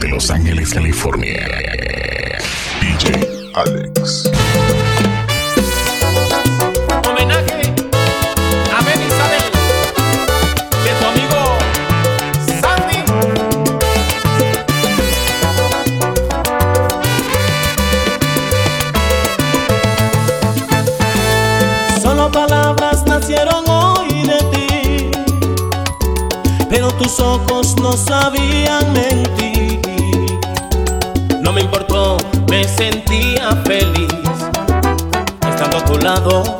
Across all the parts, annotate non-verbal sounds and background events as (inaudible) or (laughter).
desde Los Ángeles, California. DJ Alex. Homenaje a Ben Isabel de tu amigo Sandy. Solo palabras nacieron hoy de ti, pero tus ojos no sabían mentir. Feliz estando a tu lado,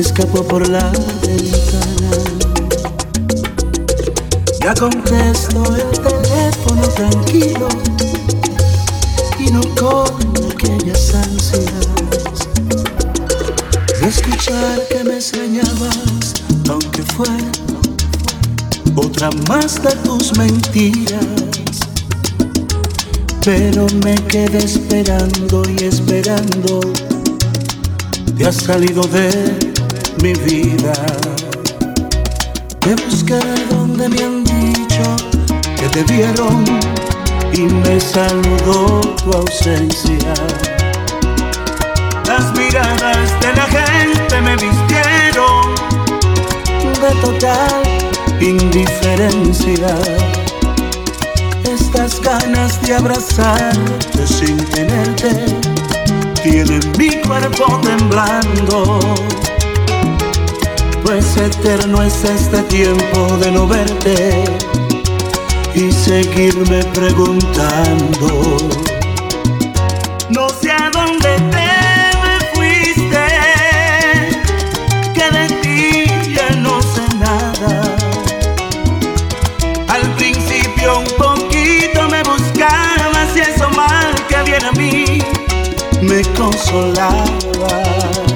escapó por la ventana. Ya contesto el teléfono tranquilo y no con aquellas ansias de escuchar que me extrañabas, aunque fuera otra más de tus mentiras pero me quedé esperando y esperando. Te has salido de mi vida. Te busqué donde me han dicho que te vieron y me saludó tu ausencia. Las miradas de la gente me vistieron de total indiferencia estas ganas de abrazarte sin tenerte tienen mi cuerpo temblando. Pues eterno es este tiempo de no verte y seguirme preguntando. No sé a dónde te me fuiste, que de ti ya no sé nada. Al principio un poquito me buscabas y eso mal que viene a mí me consolaba.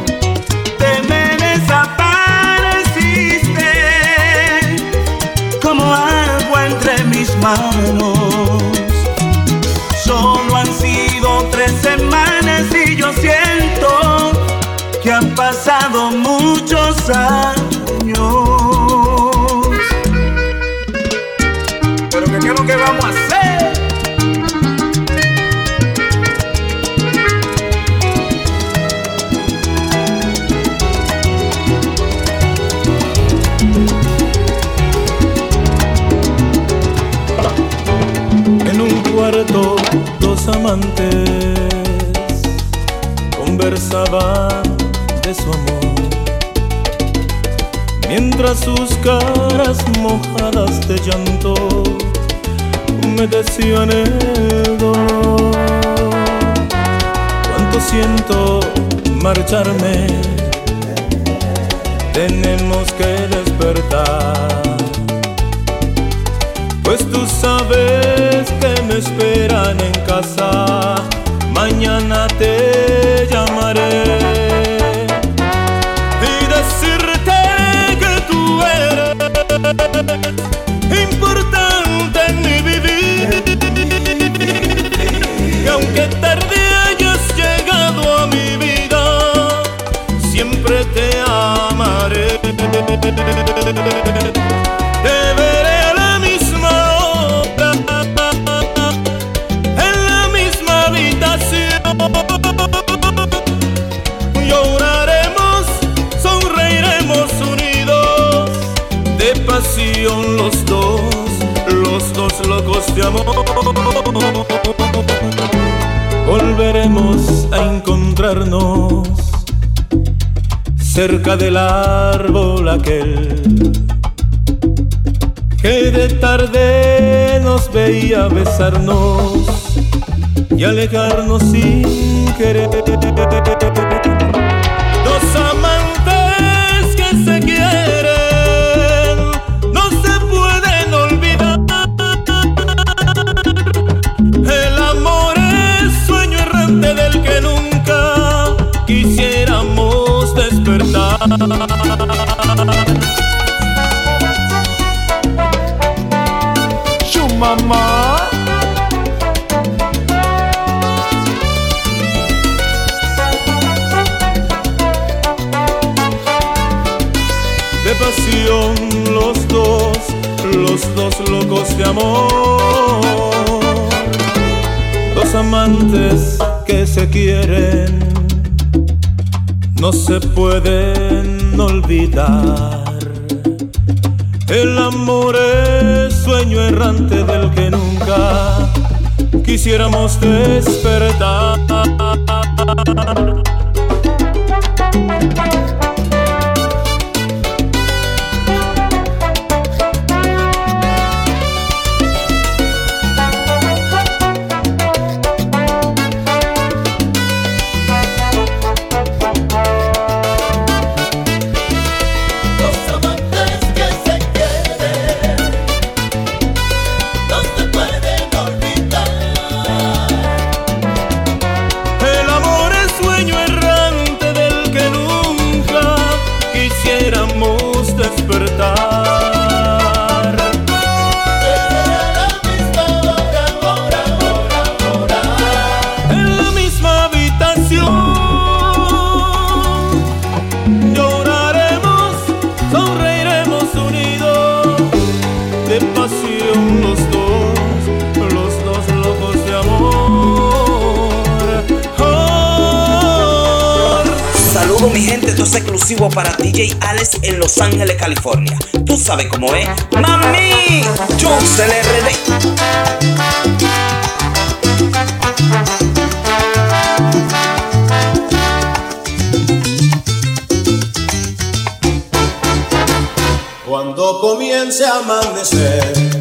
Solo han sido tres semanas y yo siento que han pasado muchos años. De su amor. Mientras sus caras mojadas de llanto me decían el dolor. Cuánto siento marcharme. Tenemos que despertar. Pues tú sabes que me esperan en casa, mañana te llamaré importante en mi vivir. Y aunque tarde hayas llegado a mi vida, siempre te amaré. Cerca del árbol aquel que de tarde nos veía besarnos y alejarnos sin querer. Mamá. De pasión los dos, los dos locos de amor. Dos amantes que se quieren no se pueden olvidar. El amor es sueño errante del que nunca quisiéramos despertar. Para DJ Alex en Los Ángeles, California. Tú sabes cómo es. ¡Mami! Jones LRD. Cuando comience a amanecer,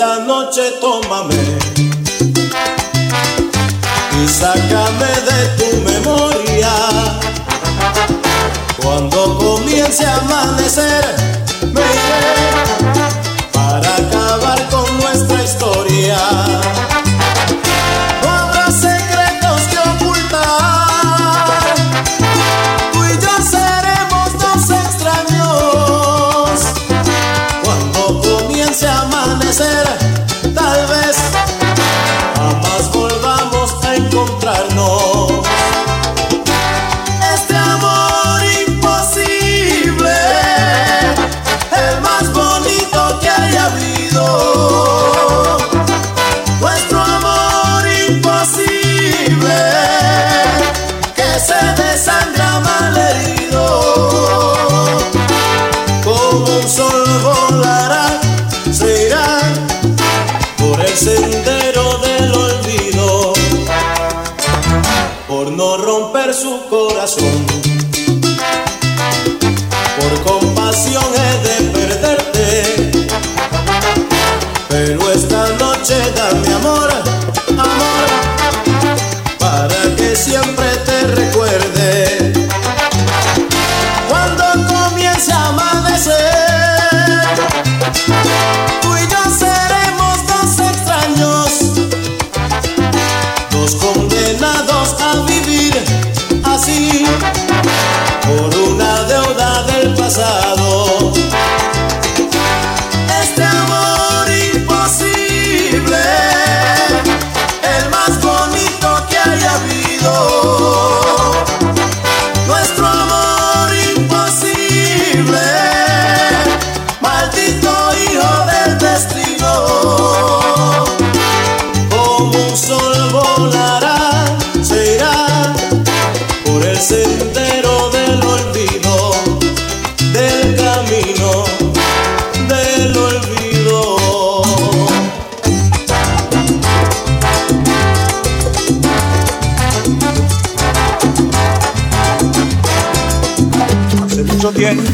esta noche tómame y sácame de tu memoria. Cuando comience a amanecer,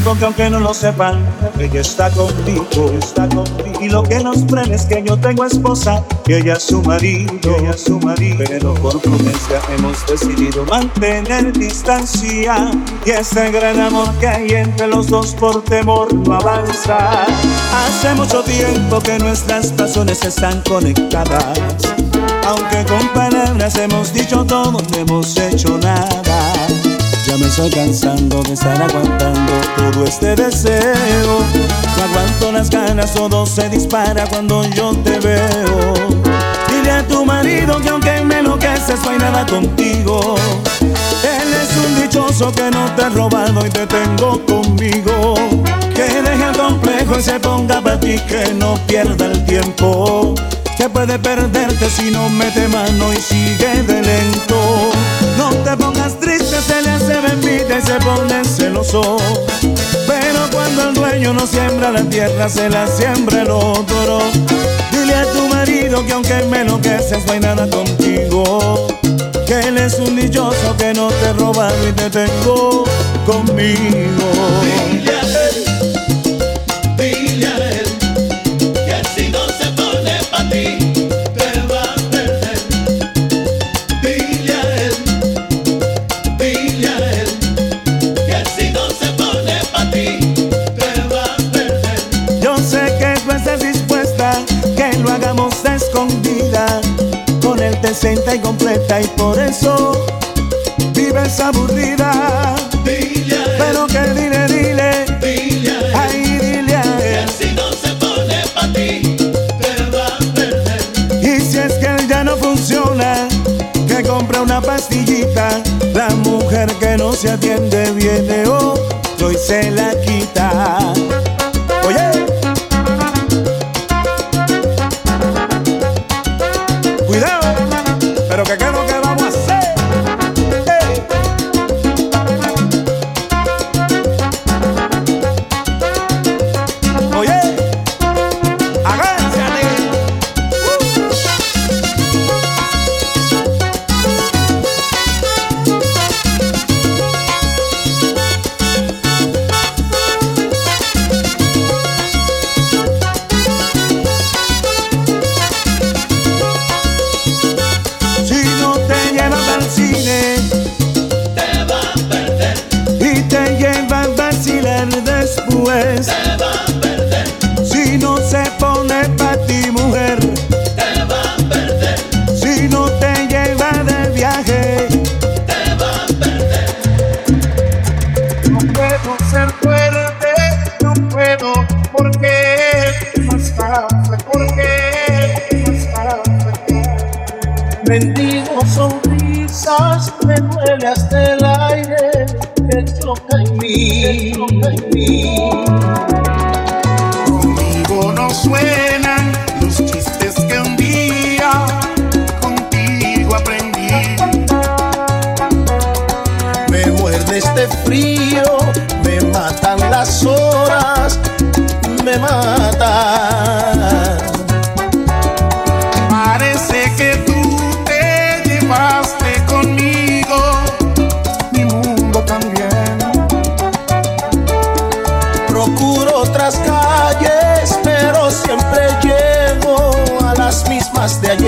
mucho tiempo que aunque no lo sepan, ella está conmigo. Y lo que nos frena es que yo tengo esposa y ella es su marido, ella su marido. Pero por prudencia hemos decidido mantener distancia. Y ese gran amor que hay entre los dos por temor no avanza. Hace mucho tiempo que nuestras razones están conectadas. Aunque con palabras hemos dicho todo, no hemos hecho nada. Me estoy cansando de estar aguantando todo este deseo. No aguanto las ganas, todo se dispara cuando yo te veo. Dile a tu marido que aunque me enloqueces, no hay nada contigo. Él es un dichoso que no te ha robado y te tengo conmigo. Que deje el complejo y se ponga para ti, que no pierda el tiempo. Que puede perderte si no mete mano y sigue de lento. No te pongas triste, se le hace bendita y se pone celoso. Pero cuando el dueño no siembra la tierra, se la siembra el otro. Dile a tu marido que aunque me enloqueces, no hay nada contigo. Que él es un dichoso que no te he robado y te tengo conmigo.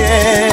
yeah.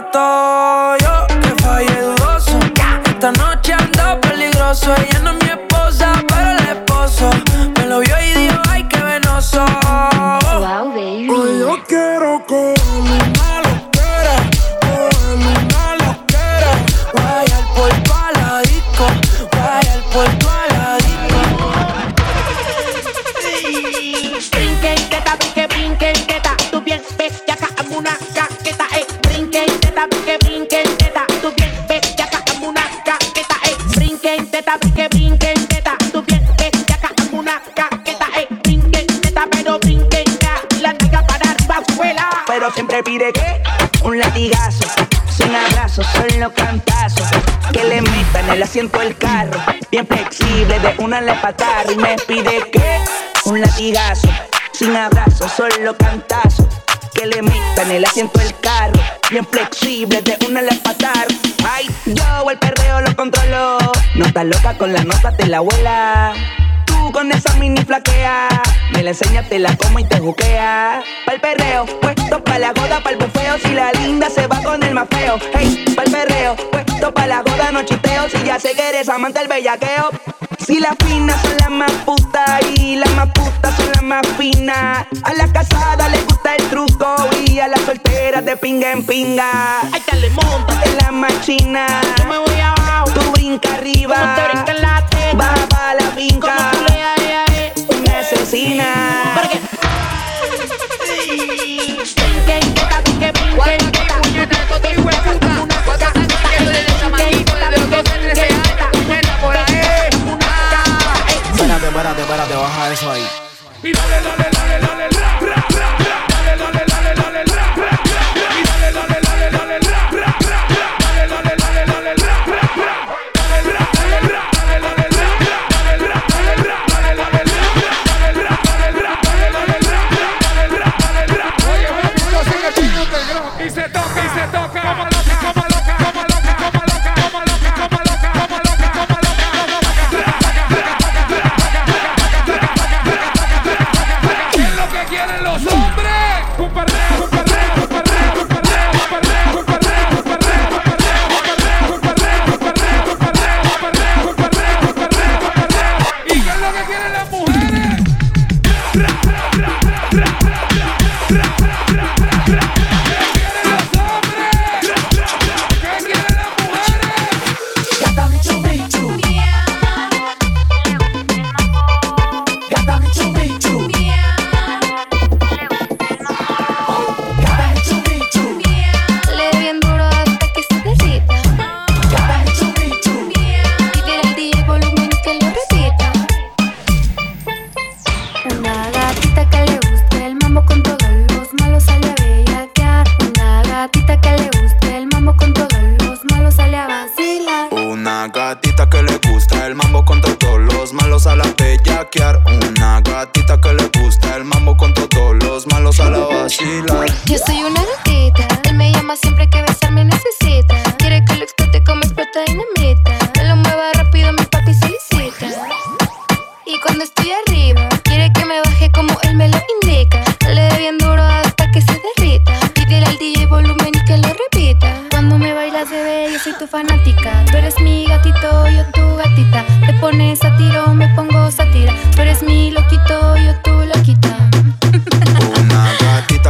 rato una le patar. Y me pide que un latigazo, sin abrazo, solo cantazo. Que le metan el asiento del carro, bien flexible, de una le patar. Ay, yo el perreo lo controlo. No estás loca con la nota, te la abuela. Tú con esa mini flaquea. Me la enseñas, te la como y te juquea. Pa'l perreo, puesto pa' la goda, pa'l bufeo. Si la linda se va con el más feo. Hey, pa'l perreo, puesto pa' la goda, no chisteo. Si ya sé que eres amante del bellaqueo. Si las finas son las más putas y las más putas son las más finas. A la casada le gusta el truco y a las solteras de pinga en pinga. Ay, dale, monta. En la machina, Yo me voy abajo. tú brinca arriba. Como te brinca en la teta. Baja pa' la finca. Como tú le ay, ay, ay. Una asesina. (laughs) espérate, espérate, baja eso ahí. Quiere que me baje como él me lo indica. Le bien duro hasta que se derrita. Pídele al DJ volumen y que lo repita. Cuando me bailas, bebé, yo soy tu fanática. Tú eres mi gatito, yo tu gatita. Te pones a tiro, me pongo sátira. Tú eres mi loquito, yo tu loquita. Una gatita